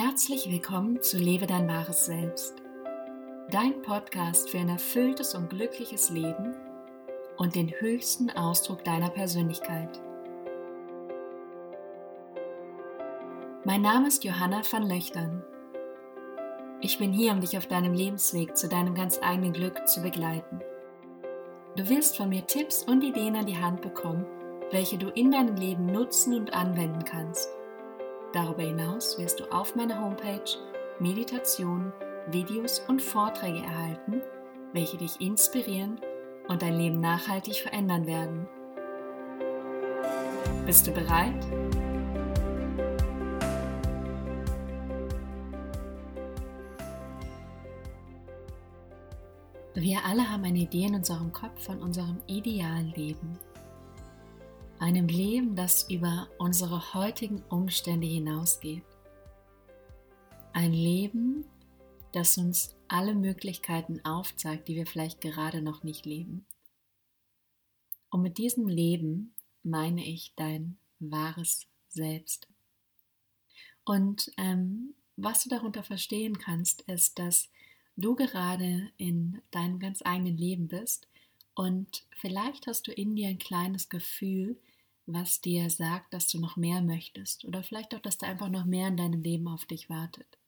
Herzlich willkommen zu Lebe dein wahres Selbst, dein Podcast für ein erfülltes und glückliches Leben und den höchsten Ausdruck deiner Persönlichkeit. Mein Name ist Johanna van Löchtern. Ich bin hier, um dich auf deinem Lebensweg zu deinem ganz eigenen Glück zu begleiten. Du wirst von mir Tipps und Ideen an die Hand bekommen, welche du in deinem Leben nutzen und anwenden kannst Darüber hinaus wirst du auf meiner Homepage Meditationen, Videos und Vorträge erhalten, welche dich inspirieren und dein Leben nachhaltig verändern werden. Bist du bereit? Wir alle haben eine Idee in unserem Kopf von unserem idealen Leben einem Leben, das über unsere heutigen Umstände hinausgeht. Ein Leben, das uns alle Möglichkeiten aufzeigt, die wir vielleicht gerade noch nicht leben. Und mit diesem Leben meine ich dein wahres Selbst. Und ähm, was du darunter verstehen kannst, ist, dass du gerade in deinem ganz eigenen Leben bist und vielleicht hast du in dir ein kleines Gefühl, was dir sagt, dass du noch mehr möchtest oder vielleicht auch, dass da einfach noch mehr in deinem Leben auf dich wartet.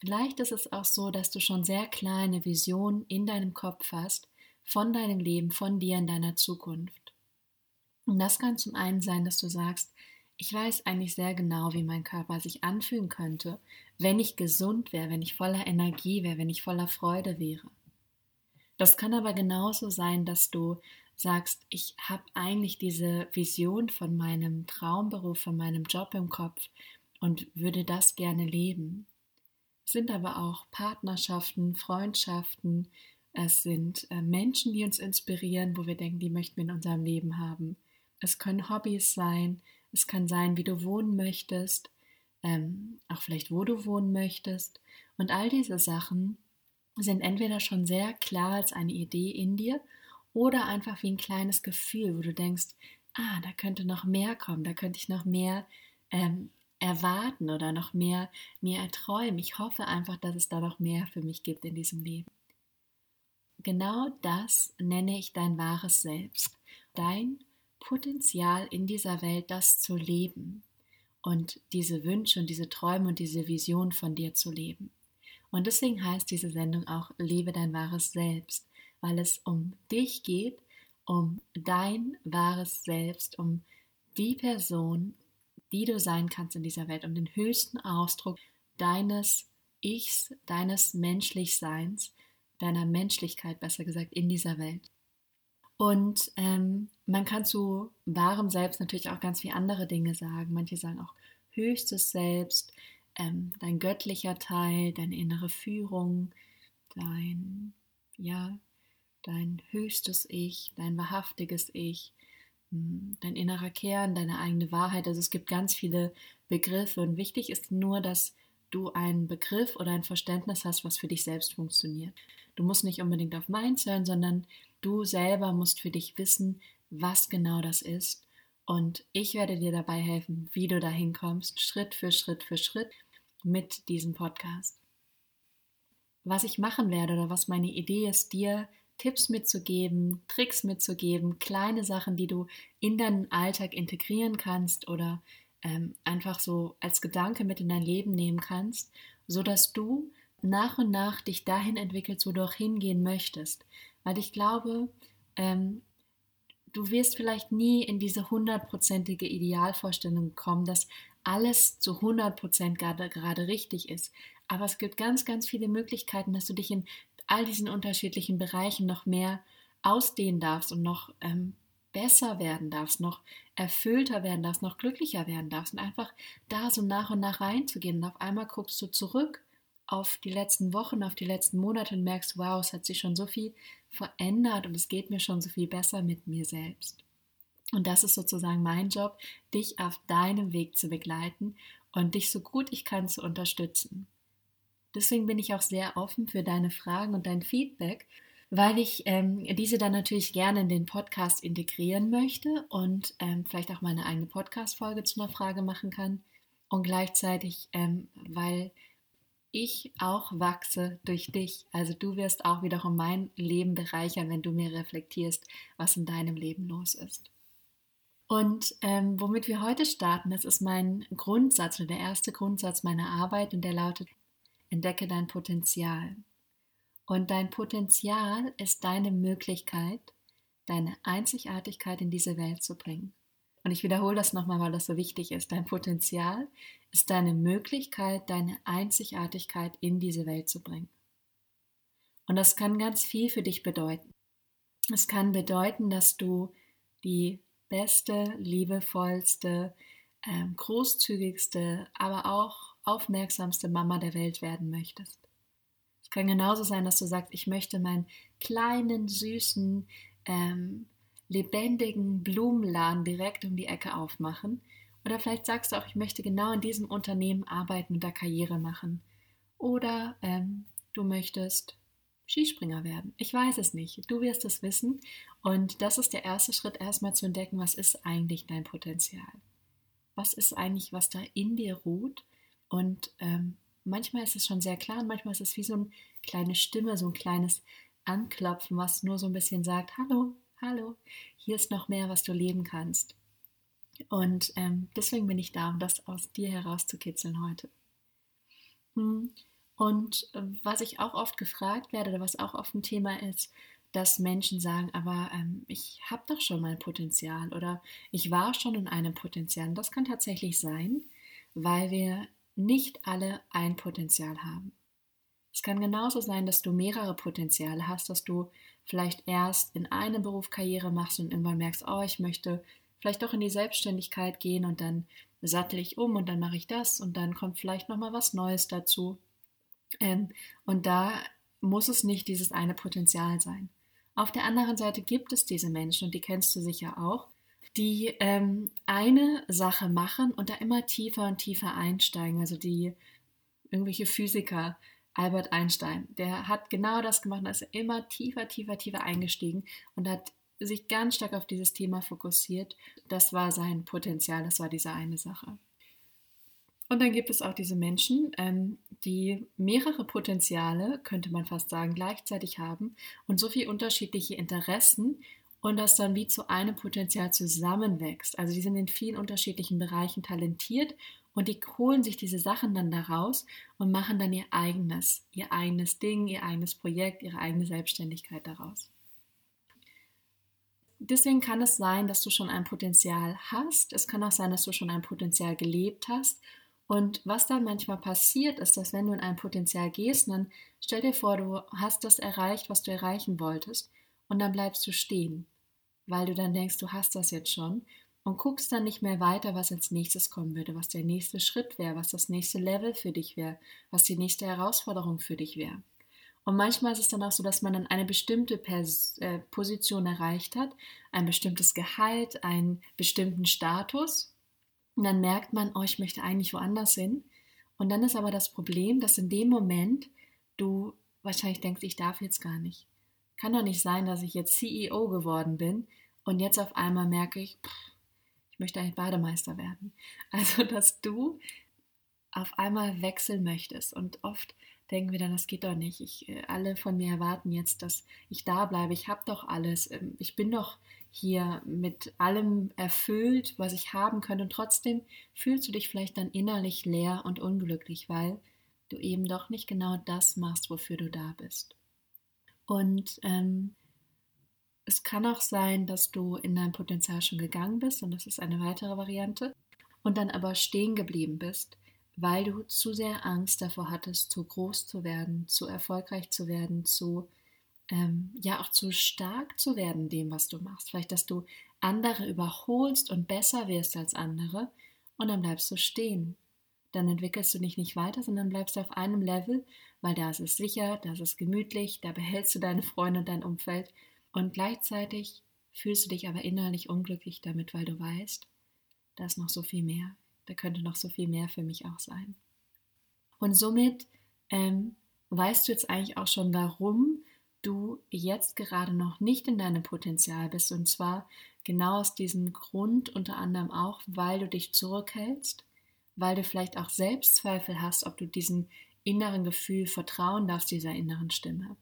Vielleicht ist es auch so, dass du schon sehr kleine Visionen in deinem Kopf hast von deinem Leben, von dir in deiner Zukunft. Und das kann zum einen sein, dass du sagst, ich weiß eigentlich sehr genau, wie mein Körper sich anfühlen könnte, wenn ich gesund wäre, wenn ich voller Energie wäre, wenn ich voller Freude wäre. Das kann aber genauso sein, dass du sagst, ich habe eigentlich diese Vision von meinem Traumberuf, von meinem Job im Kopf und würde das gerne leben. Es sind aber auch Partnerschaften, Freundschaften, es sind äh, Menschen, die uns inspirieren, wo wir denken, die möchten wir in unserem Leben haben. Es können Hobbys sein, es kann sein, wie du wohnen möchtest, ähm, auch vielleicht wo du wohnen möchtest. Und all diese Sachen sind entweder schon sehr klar als eine Idee in dir oder einfach wie ein kleines Gefühl, wo du denkst, ah, da könnte noch mehr kommen, da könnte ich noch mehr ähm, erwarten oder noch mehr mir erträumen. Ich hoffe einfach, dass es da noch mehr für mich gibt in diesem Leben. Genau das nenne ich dein wahres Selbst, dein Potenzial in dieser Welt, das zu leben und diese Wünsche und diese Träume und diese Vision von dir zu leben. Und deswegen heißt diese Sendung auch Lebe dein wahres Selbst, weil es um dich geht, um dein wahres Selbst, um die Person, die du sein kannst in dieser Welt, um den höchsten Ausdruck deines Ichs, deines Menschlichseins, deiner Menschlichkeit besser gesagt in dieser Welt. Und ähm, man kann zu wahrem Selbst natürlich auch ganz viele andere Dinge sagen. Manche sagen auch höchstes Selbst, ähm, dein göttlicher Teil, deine innere Führung, dein ja dein höchstes Ich, dein wahrhaftiges Ich, hm, dein innerer Kern, deine eigene Wahrheit. Also es gibt ganz viele Begriffe und wichtig ist nur, dass du einen Begriff oder ein Verständnis hast, was für dich selbst funktioniert. Du musst nicht unbedingt auf meins hören, sondern du selber musst für dich wissen, was genau das ist. Und ich werde dir dabei helfen, wie du dahin kommst, Schritt für Schritt für Schritt mit diesem Podcast. Was ich machen werde oder was meine Idee ist, dir Tipps mitzugeben, Tricks mitzugeben, kleine Sachen, die du in deinen Alltag integrieren kannst oder ähm, einfach so als Gedanke mit in dein Leben nehmen kannst, so dass du nach und nach dich dahin entwickelst, wo du auch hingehen möchtest. Weil ich glaube, ähm, du wirst vielleicht nie in diese hundertprozentige Idealvorstellung kommen, dass alles zu 100% gerade, gerade richtig ist. Aber es gibt ganz, ganz viele Möglichkeiten, dass du dich in all diesen unterschiedlichen Bereichen noch mehr ausdehnen darfst und noch ähm, besser werden darfst, noch erfüllter werden darfst, noch glücklicher werden darfst und einfach da so nach und nach reinzugehen. Und auf einmal guckst du zurück auf die letzten Wochen, auf die letzten Monate und merkst, wow, es hat sich schon so viel verändert und es geht mir schon so viel besser mit mir selbst. Und das ist sozusagen mein Job, dich auf deinem Weg zu begleiten und dich so gut ich kann zu unterstützen. Deswegen bin ich auch sehr offen für deine Fragen und dein Feedback, weil ich ähm, diese dann natürlich gerne in den Podcast integrieren möchte und ähm, vielleicht auch meine eigene Podcast-Folge zu einer Frage machen kann. und gleichzeitig, ähm, weil ich auch wachse durch dich. Also du wirst auch wiederum mein Leben bereichern, wenn du mir reflektierst, was in deinem Leben los ist. Und ähm, womit wir heute starten, das ist mein Grundsatz oder der erste Grundsatz meiner Arbeit und der lautet, entdecke dein Potenzial. Und dein Potenzial ist deine Möglichkeit, deine Einzigartigkeit in diese Welt zu bringen. Und ich wiederhole das nochmal, weil das so wichtig ist. Dein Potenzial ist deine Möglichkeit, deine Einzigartigkeit in diese Welt zu bringen. Und das kann ganz viel für dich bedeuten. Es kann bedeuten, dass du die beste, liebevollste, ähm, großzügigste, aber auch aufmerksamste Mama der Welt werden möchtest. Es kann genauso sein, dass du sagst, ich möchte meinen kleinen, süßen, ähm, lebendigen Blumenladen direkt um die Ecke aufmachen. Oder vielleicht sagst du auch, ich möchte genau in diesem Unternehmen arbeiten und da Karriere machen. Oder ähm, du möchtest Skispringer werden. Ich weiß es nicht. Du wirst es wissen. Und das ist der erste Schritt, erstmal zu entdecken, was ist eigentlich dein Potenzial? Was ist eigentlich, was da in dir ruht? Und ähm, manchmal ist es schon sehr klar und manchmal ist es wie so eine kleine Stimme, so ein kleines Anklopfen, was nur so ein bisschen sagt, hallo, hallo, hier ist noch mehr, was du leben kannst. Und ähm, deswegen bin ich da, um das aus dir herauszukitzeln heute. Hm. Und äh, was ich auch oft gefragt werde oder was auch oft ein Thema ist, dass Menschen sagen, aber ähm, ich habe doch schon mein Potenzial oder ich war schon in einem Potenzial. Und das kann tatsächlich sein, weil wir nicht alle ein Potenzial haben. Es kann genauso sein, dass du mehrere Potenziale hast, dass du vielleicht erst in einem Beruf Karriere machst und irgendwann merkst, oh, ich möchte vielleicht doch in die Selbstständigkeit gehen und dann sattel ich um und dann mache ich das und dann kommt vielleicht noch mal was Neues dazu. Ähm, und da muss es nicht dieses eine Potenzial sein. Auf der anderen Seite gibt es diese Menschen, und die kennst du sicher auch, die ähm, eine Sache machen und da immer tiefer und tiefer einsteigen. Also die irgendwelche Physiker, Albert Einstein, der hat genau das gemacht und ist immer tiefer, tiefer, tiefer eingestiegen und hat sich ganz stark auf dieses Thema fokussiert. Das war sein Potenzial, das war diese eine Sache. Und dann gibt es auch diese Menschen, ähm, die mehrere Potenziale, könnte man fast sagen, gleichzeitig haben und so viele unterschiedliche Interessen und das dann wie zu einem Potenzial zusammenwächst. Also die sind in vielen unterschiedlichen Bereichen talentiert und die holen sich diese Sachen dann daraus und machen dann ihr eigenes, ihr eigenes Ding, ihr eigenes Projekt, ihre eigene Selbstständigkeit daraus. Deswegen kann es sein, dass du schon ein Potenzial hast. Es kann auch sein, dass du schon ein Potenzial gelebt hast und was dann manchmal passiert, ist, dass wenn du in ein Potenzial gehst, dann stell dir vor, du hast das erreicht, was du erreichen wolltest, und dann bleibst du stehen, weil du dann denkst, du hast das jetzt schon und guckst dann nicht mehr weiter, was als nächstes kommen würde, was der nächste Schritt wäre, was das nächste Level für dich wäre, was die nächste Herausforderung für dich wäre. Und manchmal ist es dann auch so, dass man dann eine bestimmte Pers äh, Position erreicht hat, ein bestimmtes Gehalt, einen bestimmten Status und dann merkt man, oh, ich möchte eigentlich woanders hin. Und dann ist aber das Problem, dass in dem Moment du wahrscheinlich denkst, ich darf jetzt gar nicht. Kann doch nicht sein, dass ich jetzt CEO geworden bin und jetzt auf einmal merke ich, pff, ich möchte eigentlich Bademeister werden. Also, dass du auf einmal wechseln möchtest. Und oft denken wir dann, das geht doch nicht. Ich, äh, alle von mir erwarten jetzt, dass ich da bleibe. Ich habe doch alles. Ähm, ich bin doch hier mit allem erfüllt, was ich haben könnte. Und trotzdem fühlst du dich vielleicht dann innerlich leer und unglücklich, weil du eben doch nicht genau das machst, wofür du da bist. Und ähm, es kann auch sein, dass du in dein Potenzial schon gegangen bist, und das ist eine weitere Variante, und dann aber stehen geblieben bist, weil du zu sehr Angst davor hattest, zu groß zu werden, zu erfolgreich zu werden, zu ähm, ja auch zu stark zu werden dem, was du machst. Vielleicht, dass du andere überholst und besser wirst als andere und dann bleibst du stehen. Dann entwickelst du dich nicht weiter, sondern bleibst auf einem Level, weil da ist es sicher, da ist es gemütlich, da behältst du deine Freunde und dein Umfeld und gleichzeitig fühlst du dich aber innerlich unglücklich damit, weil du weißt, da ist noch so viel mehr, da könnte noch so viel mehr für mich auch sein. Und somit ähm, weißt du jetzt eigentlich auch schon, warum du jetzt gerade noch nicht in deinem Potenzial bist. Und zwar genau aus diesem Grund, unter anderem auch, weil du dich zurückhältst, weil du vielleicht auch Selbstzweifel hast, ob du diesem inneren Gefühl vertrauen darfst, dieser inneren Stimme.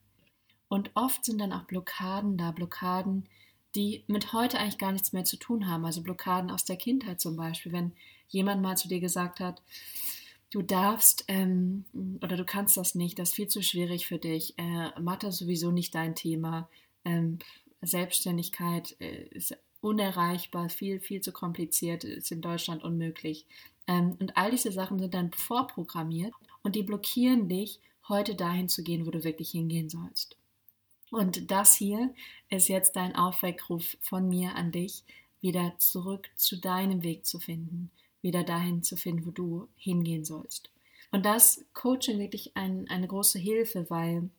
Und oft sind dann auch Blockaden da, Blockaden, die mit heute eigentlich gar nichts mehr zu tun haben. Also Blockaden aus der Kindheit zum Beispiel, wenn jemand mal zu dir gesagt hat, du darfst ähm, oder du kannst das nicht, das ist viel zu schwierig für dich, äh, Mathe ist sowieso nicht dein Thema, ähm, Selbstständigkeit äh, ist unerreichbar, viel, viel zu kompliziert, ist in Deutschland unmöglich. Ähm, und all diese Sachen sind dann vorprogrammiert und die blockieren dich, heute dahin zu gehen, wo du wirklich hingehen sollst. Und das hier ist jetzt dein Aufweckruf von mir an dich, wieder zurück zu deinem Weg zu finden, wieder dahin zu finden, wo du hingehen sollst. Und das Coaching wirklich ein, eine große Hilfe, weil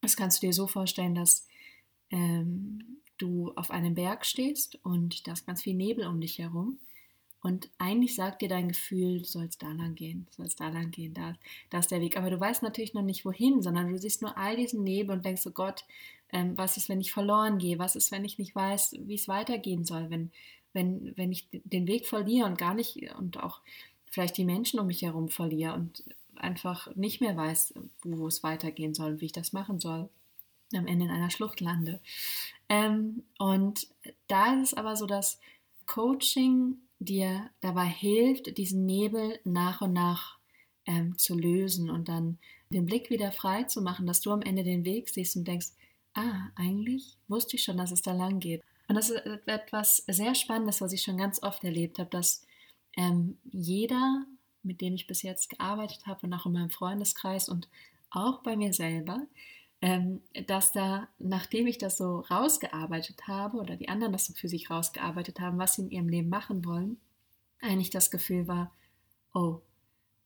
das kannst du dir so vorstellen, dass ähm, du auf einem Berg stehst und da ist ganz viel Nebel um dich herum. Und eigentlich sagt dir dein Gefühl, du sollst da lang gehen, du sollst da lang gehen, da, da ist der Weg. Aber du weißt natürlich noch nicht wohin, sondern du siehst nur all diesen Nebel und denkst, oh Gott, ähm, was ist, wenn ich verloren gehe? Was ist, wenn ich nicht weiß, wie es weitergehen soll? Wenn, wenn, wenn ich den Weg verliere und gar nicht und auch vielleicht die Menschen um mich herum verliere und einfach nicht mehr weiß, wo es weitergehen soll, wie ich das machen soll, am Ende in einer Schlucht lande. Ähm, und da ist es aber so, dass Coaching dir dabei hilft, diesen Nebel nach und nach ähm, zu lösen und dann den Blick wieder frei zu machen, dass du am Ende den Weg siehst und denkst, ah, eigentlich wusste ich schon, dass es da lang geht. Und das ist etwas sehr Spannendes, was ich schon ganz oft erlebt habe, dass ähm, jeder, mit dem ich bis jetzt gearbeitet habe und auch in meinem Freundeskreis und auch bei mir selber, ähm, dass da, nachdem ich das so rausgearbeitet habe oder die anderen das so für sich rausgearbeitet haben, was sie in ihrem Leben machen wollen, eigentlich das Gefühl war, oh,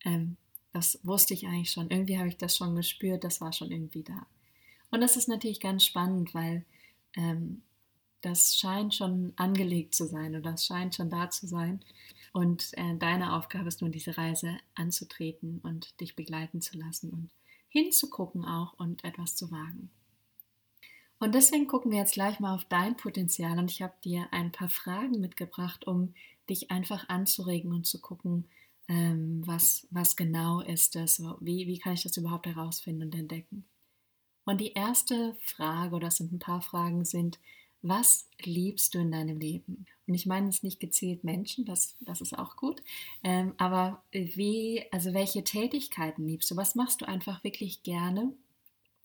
ähm, das wusste ich eigentlich schon, irgendwie habe ich das schon gespürt, das war schon irgendwie da. Und das ist natürlich ganz spannend, weil ähm, das scheint schon angelegt zu sein oder das scheint schon da zu sein. Und äh, deine Aufgabe ist nun, diese Reise anzutreten und dich begleiten zu lassen und hinzugucken auch und etwas zu wagen. Und deswegen gucken wir jetzt gleich mal auf dein Potenzial und ich habe dir ein paar Fragen mitgebracht, um dich einfach anzuregen und zu gucken, ähm, was, was genau ist das, wie, wie kann ich das überhaupt herausfinden und entdecken. Und die erste Frage, oder das sind ein paar Fragen, sind, was liebst du in deinem Leben? Und ich meine es nicht gezielt Menschen, das, das ist auch gut, ähm, aber wie, also welche Tätigkeiten liebst du? Was machst du einfach wirklich gerne?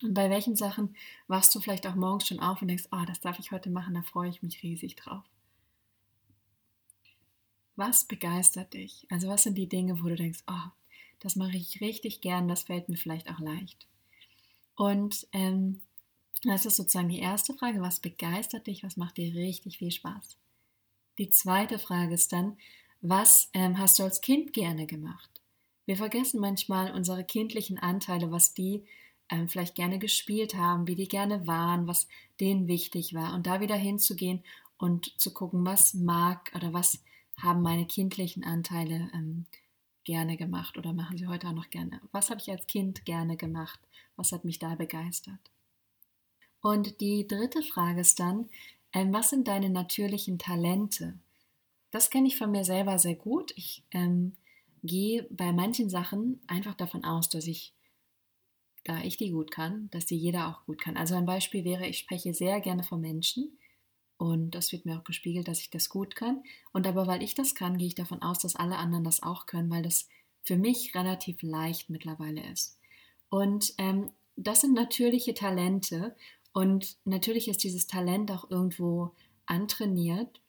Und bei welchen Sachen wachst du vielleicht auch morgens schon auf und denkst, oh, das darf ich heute machen, da freue ich mich riesig drauf. Was begeistert dich? Also was sind die Dinge, wo du denkst, oh, das mache ich richtig gern, das fällt mir vielleicht auch leicht. Und ähm, das ist sozusagen die erste Frage, was begeistert dich, was macht dir richtig viel Spaß? Die zweite Frage ist dann, was ähm, hast du als Kind gerne gemacht? Wir vergessen manchmal unsere kindlichen Anteile, was die ähm, vielleicht gerne gespielt haben, wie die gerne waren, was denen wichtig war. Und da wieder hinzugehen und zu gucken, was mag oder was haben meine kindlichen Anteile ähm, gerne gemacht oder machen sie heute auch noch gerne. Was habe ich als Kind gerne gemacht? Was hat mich da begeistert? Und die dritte Frage ist dann, ähm, was sind deine natürlichen Talente? Das kenne ich von mir selber sehr gut. Ich ähm, gehe bei manchen Sachen einfach davon aus, dass ich, da ich die gut kann, dass die jeder auch gut kann. Also ein Beispiel wäre, ich spreche sehr gerne von Menschen und das wird mir auch gespiegelt, dass ich das gut kann. Und aber weil ich das kann, gehe ich davon aus, dass alle anderen das auch können, weil das für mich relativ leicht mittlerweile ist. Und ähm, das sind natürliche Talente und natürlich ist dieses Talent auch irgendwo antrainiert,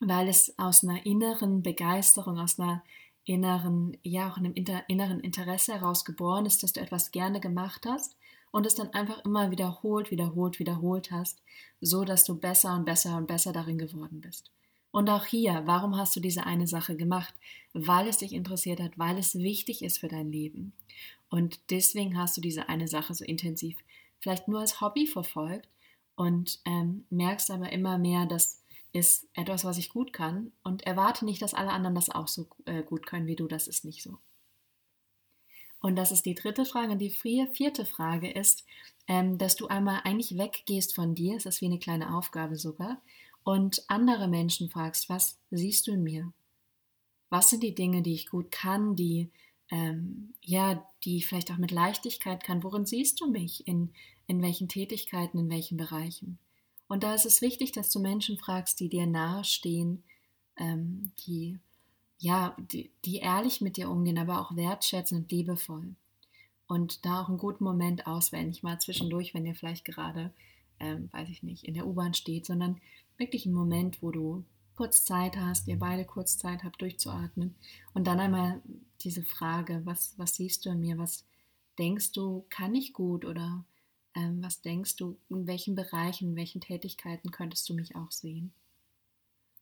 weil es aus einer inneren Begeisterung, aus einer inneren, ja, auch einem inneren Interesse heraus geboren ist, dass du etwas gerne gemacht hast und es dann einfach immer wiederholt, wiederholt, wiederholt hast, so dass du besser und besser und besser darin geworden bist. Und auch hier, warum hast du diese eine Sache gemacht? Weil es dich interessiert hat, weil es wichtig ist für dein Leben. Und deswegen hast du diese eine Sache so intensiv vielleicht nur als Hobby verfolgt und ähm, merkst aber immer mehr, das ist etwas, was ich gut kann und erwarte nicht, dass alle anderen das auch so äh, gut können wie du, das ist nicht so. Und das ist die dritte Frage. Und die vierte Frage ist, ähm, dass du einmal eigentlich weggehst von dir, es ist wie eine kleine Aufgabe sogar, und andere Menschen fragst, was siehst du in mir? Was sind die Dinge, die ich gut kann, die ähm, ja, die vielleicht auch mit Leichtigkeit kann. Worin siehst du mich? In, in welchen Tätigkeiten, in welchen Bereichen? Und da ist es wichtig, dass du Menschen fragst, die dir nahestehen, ähm, die ja, die, die ehrlich mit dir umgehen, aber auch wertschätzend und liebevoll. Und da auch einen guten Moment auswählen, nicht mal zwischendurch, wenn ihr vielleicht gerade, ähm, weiß ich nicht, in der U-Bahn steht, sondern wirklich einen Moment, wo du kurz Zeit hast, ihr beide kurz Zeit habt, durchzuatmen und dann einmal diese Frage, was, was siehst du in mir, was denkst du, kann ich gut oder ähm, was denkst du, in welchen Bereichen, in welchen Tätigkeiten könntest du mich auch sehen?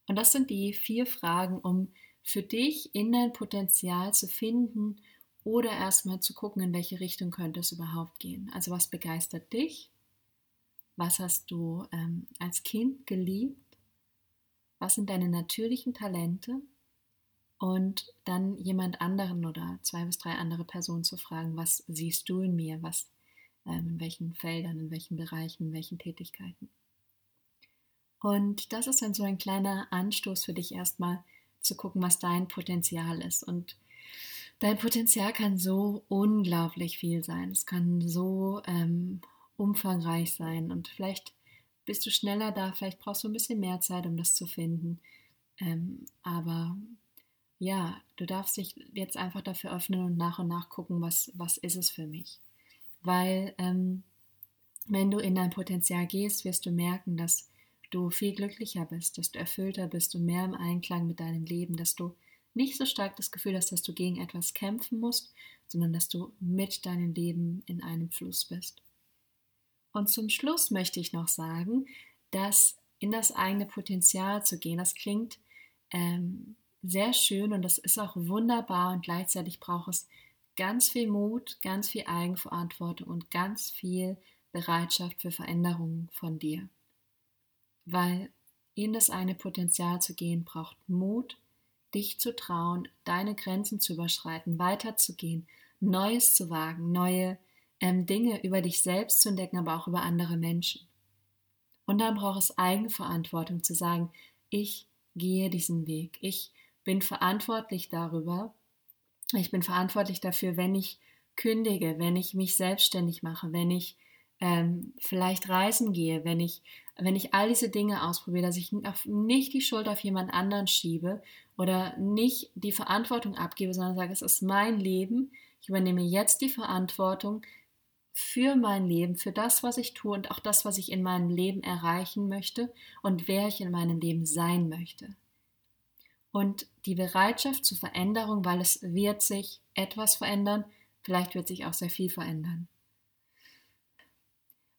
Und das sind die vier Fragen, um für dich in dein Potenzial zu finden oder erstmal zu gucken, in welche Richtung könnte es überhaupt gehen. Also was begeistert dich? Was hast du ähm, als Kind geliebt? Was sind deine natürlichen Talente? Und dann jemand anderen oder zwei bis drei andere Personen zu fragen, was siehst du in mir? Was, ähm, in welchen Feldern, in welchen Bereichen, in welchen Tätigkeiten? Und das ist dann so ein kleiner Anstoß für dich erstmal, zu gucken, was dein Potenzial ist. Und dein Potenzial kann so unglaublich viel sein. Es kann so ähm, umfangreich sein. Und vielleicht bist du schneller da, vielleicht brauchst du ein bisschen mehr Zeit, um das zu finden. Ähm, aber ja, du darfst dich jetzt einfach dafür öffnen und nach und nach gucken, was, was ist es für mich. Weil ähm, wenn du in dein Potenzial gehst, wirst du merken, dass du viel glücklicher bist, dass du erfüllter bist und mehr im Einklang mit deinem Leben, dass du nicht so stark das Gefühl hast, dass du gegen etwas kämpfen musst, sondern dass du mit deinem Leben in einem Fluss bist. Und zum Schluss möchte ich noch sagen, dass in das eigene Potenzial zu gehen, das klingt ähm, sehr schön und das ist auch wunderbar und gleichzeitig braucht es ganz viel Mut, ganz viel Eigenverantwortung und ganz viel Bereitschaft für Veränderungen von dir. Weil in das eine Potenzial zu gehen braucht Mut, dich zu trauen, deine Grenzen zu überschreiten, weiterzugehen, Neues zu wagen, neue ähm, Dinge über dich selbst zu entdecken, aber auch über andere Menschen. Und dann braucht es Eigenverantwortung zu sagen, ich gehe diesen Weg, ich bin verantwortlich darüber, ich bin verantwortlich dafür, wenn ich kündige, wenn ich mich selbstständig mache, wenn ich ähm, vielleicht reisen gehe, wenn ich, wenn ich all diese Dinge ausprobiere, dass ich nicht die Schuld auf jemand anderen schiebe oder nicht die Verantwortung abgebe, sondern sage, es ist mein Leben, ich übernehme jetzt die Verantwortung für mein Leben, für das, was ich tue und auch das, was ich in meinem Leben erreichen möchte und wer ich in meinem Leben sein möchte. Und die Bereitschaft zur Veränderung, weil es wird sich etwas verändern, vielleicht wird sich auch sehr viel verändern.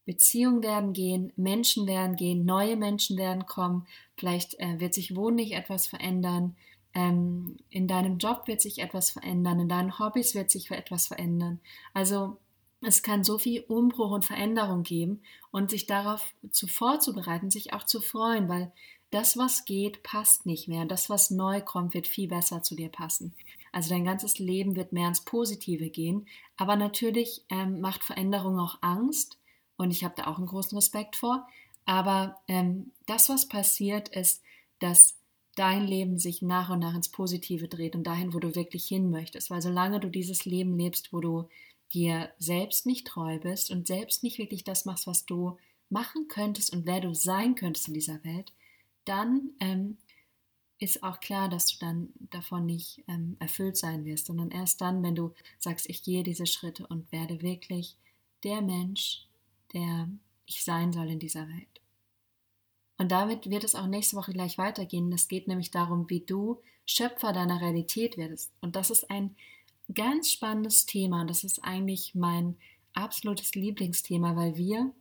Beziehungen werden gehen, Menschen werden gehen, neue Menschen werden kommen, vielleicht äh, wird sich wohnlich etwas verändern, ähm, in deinem Job wird sich etwas verändern, in deinen Hobbys wird sich etwas verändern. Also es kann so viel Umbruch und Veränderung geben und sich darauf zu vorzubereiten, sich auch zu freuen, weil das, was geht, passt nicht mehr. Das, was neu kommt, wird viel besser zu dir passen. Also dein ganzes Leben wird mehr ins Positive gehen. Aber natürlich ähm, macht Veränderung auch Angst und ich habe da auch einen großen Respekt vor. Aber ähm, das, was passiert, ist, dass dein Leben sich nach und nach ins Positive dreht und dahin, wo du wirklich hin möchtest. Weil solange du dieses Leben lebst, wo du dir selbst nicht treu bist und selbst nicht wirklich das machst, was du machen könntest und wer du sein könntest in dieser Welt, dann ähm, ist auch klar, dass du dann davon nicht ähm, erfüllt sein wirst, sondern erst dann, wenn du sagst, ich gehe diese Schritte und werde wirklich der Mensch, der ich sein soll in dieser Welt. Und damit wird es auch nächste Woche gleich weitergehen. Es geht nämlich darum, wie du Schöpfer deiner Realität wirst. Und das ist ein ganz spannendes Thema. Das ist eigentlich mein absolutes Lieblingsthema, weil wir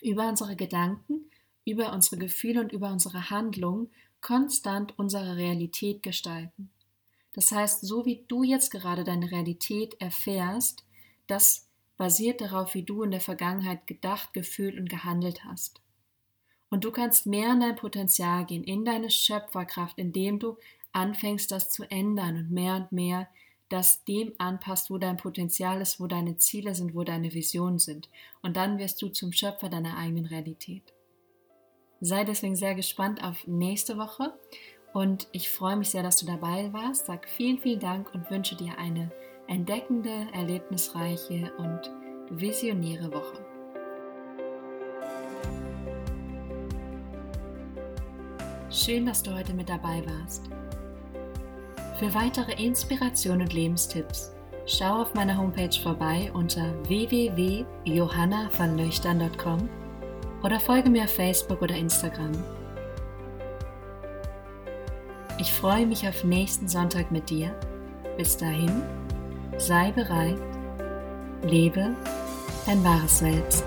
über unsere Gedanken, über unsere Gefühle und über unsere Handlungen konstant unsere Realität gestalten. Das heißt, so wie du jetzt gerade deine Realität erfährst, das basiert darauf, wie du in der Vergangenheit gedacht, gefühlt und gehandelt hast. Und du kannst mehr in dein Potenzial gehen, in deine Schöpferkraft, indem du anfängst, das zu ändern und mehr und mehr das dem anpasst, wo dein Potenzial ist, wo deine Ziele sind, wo deine Visionen sind. Und dann wirst du zum Schöpfer deiner eigenen Realität. Sei deswegen sehr gespannt auf nächste Woche Und ich freue mich sehr, dass du dabei warst. Sag vielen, vielen Dank und wünsche dir eine entdeckende, erlebnisreiche und visionäre Woche. Schön, dass du heute mit dabei warst. Für weitere Inspiration und Lebenstipps schau auf meiner Homepage vorbei unter www.johannavernlöchtern.com oder folge mir auf Facebook oder Instagram. Ich freue mich auf nächsten Sonntag mit dir. Bis dahin, sei bereit, lebe dein wahres Selbst.